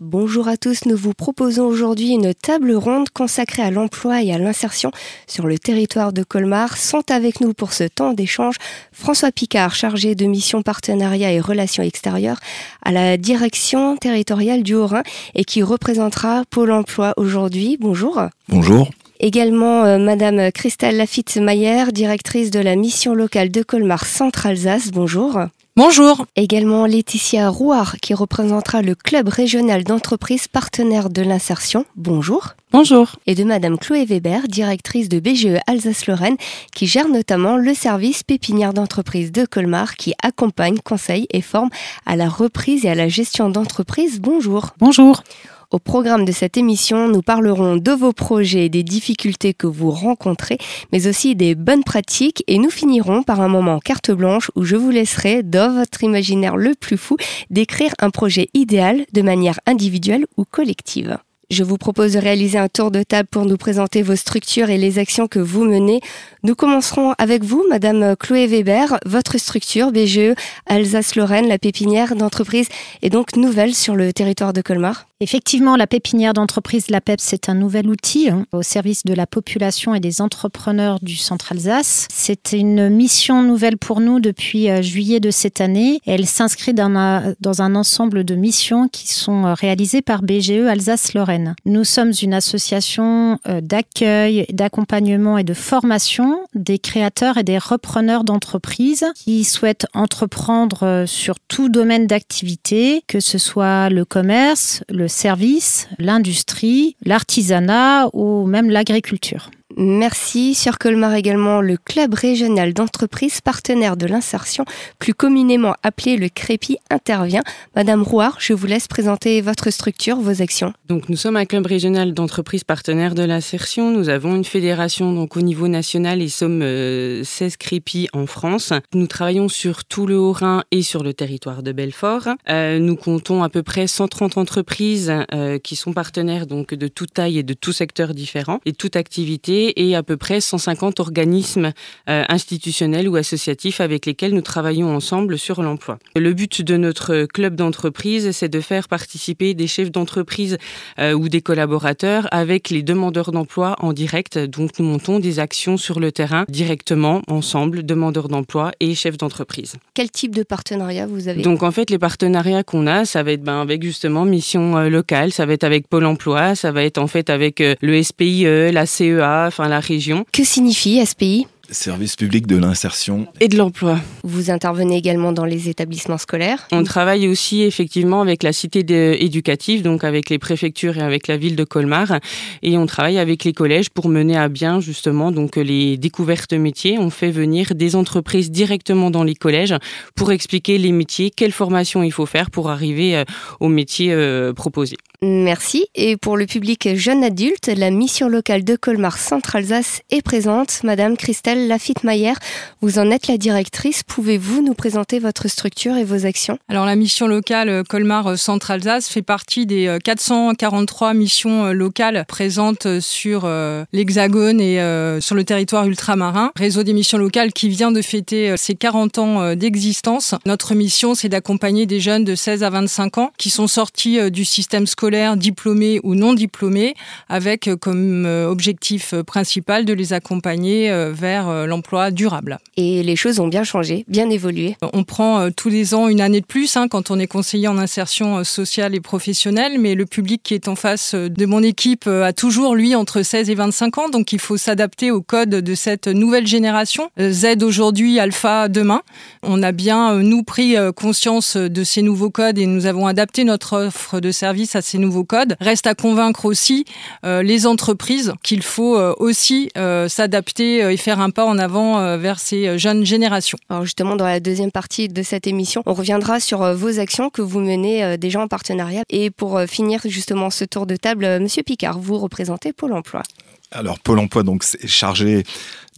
Bonjour à tous, nous vous proposons aujourd'hui une table ronde consacrée à l'emploi et à l'insertion sur le territoire de Colmar. Sont avec nous pour ce temps d'échange François Picard, chargé de mission partenariat et relations extérieures à la direction territoriale du Haut-Rhin et qui représentera Pôle emploi aujourd'hui. Bonjour. Bonjour. Également euh, Madame Christelle Lafitte-Maillère, directrice de la mission locale de Colmar Centre-Alsace. Bonjour. Bonjour. Également Laetitia Rouard qui représentera le club régional d'entreprises partenaires de l'insertion. Bonjour. Bonjour. Et de Madame Chloé Weber, directrice de BGE Alsace-Lorraine, qui gère notamment le service pépinière d'entreprise de Colmar, qui accompagne, conseille et forme à la reprise et à la gestion d'entreprise. Bonjour. Bonjour. Au programme de cette émission, nous parlerons de vos projets et des difficultés que vous rencontrez, mais aussi des bonnes pratiques et nous finirons par un moment carte blanche où je vous laisserai, dans votre imaginaire le plus fou, décrire un projet idéal de manière individuelle ou collective. Je vous propose de réaliser un tour de table pour nous présenter vos structures et les actions que vous menez. Nous commencerons avec vous, Madame Chloé Weber. Votre structure, BGE Alsace-Lorraine, la pépinière d'entreprise, est donc nouvelle sur le territoire de Colmar. Effectivement, la pépinière d'entreprise, la PEP, c'est un nouvel outil hein, au service de la population et des entrepreneurs du centre Alsace. C'est une mission nouvelle pour nous depuis euh, juillet de cette année. Elle s'inscrit dans, dans un ensemble de missions qui sont euh, réalisées par BGE Alsace-Lorraine. Nous sommes une association euh, d'accueil, d'accompagnement et de formation des créateurs et des repreneurs d'entreprises qui souhaitent entreprendre sur tout domaine d'activité, que ce soit le commerce, le service, l'industrie, l'artisanat ou même l'agriculture. Merci. Sur Colmar également, le club régional d'entreprises partenaire de l'insertion, plus communément appelé le CREPI, intervient. Madame Rouard, je vous laisse présenter votre structure, vos actions. Donc, nous sommes un club régional d'entreprises partenaires de l'insertion. Nous avons une fédération donc au niveau national et sommes 16 euh, CREPI en France. Nous travaillons sur tout le Haut-Rhin et sur le territoire de Belfort. Euh, nous comptons à peu près 130 entreprises euh, qui sont partenaires donc de toute taille et de tout secteur différent et toute activité et à peu près 150 organismes euh, institutionnels ou associatifs avec lesquels nous travaillons ensemble sur l'emploi. Le but de notre club d'entreprise, c'est de faire participer des chefs d'entreprise euh, ou des collaborateurs avec les demandeurs d'emploi en direct. Donc nous montons des actions sur le terrain directement ensemble, demandeurs d'emploi et chefs d'entreprise. Quel type de partenariat vous avez Donc en fait les partenariats qu'on a, ça va être ben, avec justement mission euh, locale, ça va être avec Pôle Emploi, ça va être en fait avec le SPIE, la CEA, la région. Que signifie SPI Service public de l'insertion et de l'emploi. Vous intervenez également dans les établissements scolaires? On travaille aussi effectivement avec la cité éducative, donc avec les préfectures et avec la ville de Colmar. Et on travaille avec les collèges pour mener à bien justement donc les découvertes métiers. On fait venir des entreprises directement dans les collèges pour expliquer les métiers, quelle formation il faut faire pour arriver euh, aux métiers euh, proposés. Merci. Et pour le public jeune adulte, la mission locale de Colmar Centre-Alsace est présente. Madame Christelle Lafitte-Maillère, vous en êtes la directrice. Pouvez-vous nous présenter votre structure et vos actions? Alors la mission locale euh, Colmar euh, Centre-Alsace fait partie des 443 euh, missions locales présentes sur l'Hexagone et sur le territoire ultramarin. Réseau des missions locales qui vient de fêter ses 40 ans d'existence. Notre mission, c'est d'accompagner des jeunes de 16 à 25 ans qui sont sortis du système scolaire, diplômés ou non diplômés, avec comme objectif principal de les accompagner vers euh, l'emploi durable. Et les choses ont bien changé, bien évolué. On prend euh, tous les ans une année de plus hein, quand on est conseiller en insertion euh, sociale et professionnelle, mais le public qui est en face de mon équipe a toujours, lui, entre 16 et 25 ans, donc il faut s'adapter au code de cette nouvelle génération. Z aujourd'hui, Alpha demain. On a bien, nous, pris conscience de ces nouveaux codes et nous avons adapté notre offre de service à ces nouveaux codes. Reste à convaincre aussi les entreprises qu'il faut aussi s'adapter et faire un pas en avant euh, vers ces euh, jeunes générations. Alors justement, dans la deuxième partie de cette émission, on reviendra sur euh, vos actions que vous menez déjà en partenariat. Et pour finir justement ce tour de table, Monsieur Picard, vous représentez Pôle Emploi. Alors Pôle Emploi donc est chargé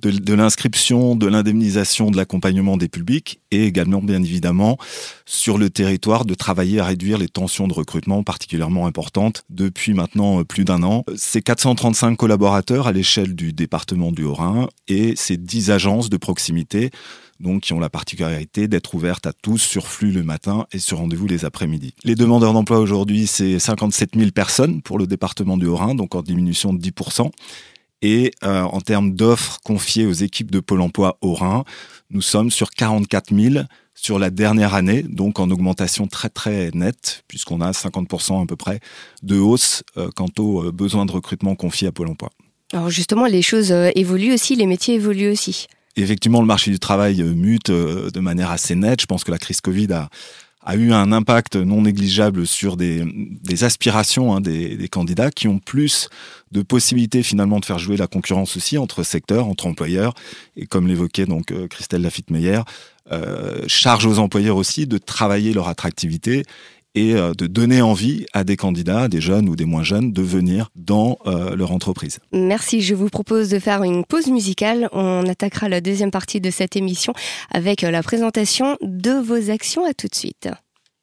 de, l'inscription, de l'indemnisation, de l'accompagnement des publics et également bien évidemment sur le territoire de travailler à réduire les tensions de recrutement particulièrement importantes depuis maintenant plus d'un an. C'est 435 collaborateurs à l'échelle du département du Haut-Rhin et c'est 10 agences de proximité donc qui ont la particularité d'être ouvertes à tous sur flux le matin et sur rendez-vous les après-midi. Les demandeurs d'emploi aujourd'hui, c'est 57 000 personnes pour le département du Haut-Rhin, donc en diminution de 10%. Et euh, en termes d'offres confiées aux équipes de Pôle emploi au Rhin, nous sommes sur 44 000 sur la dernière année, donc en augmentation très très nette, puisqu'on a 50% à peu près de hausse euh, quant aux euh, besoins de recrutement confiés à Pôle emploi. Alors justement, les choses évoluent aussi, les métiers évoluent aussi. Effectivement, le marché du travail mute de manière assez nette. Je pense que la crise Covid a, a eu un impact non négligeable sur des, aspirations hein, des, des, candidats qui ont plus de possibilités finalement de faire jouer la concurrence aussi entre secteurs, entre employeurs. Et comme l'évoquait donc euh, Christelle Lafitte-Meyer, euh, charge aux employeurs aussi de travailler leur attractivité et euh, de donner envie à des candidats, des jeunes ou des moins jeunes, de venir dans euh, leur entreprise. Merci. Je vous propose de faire une pause musicale. On attaquera la deuxième partie de cette émission avec la présentation de vos actions. À tout de suite.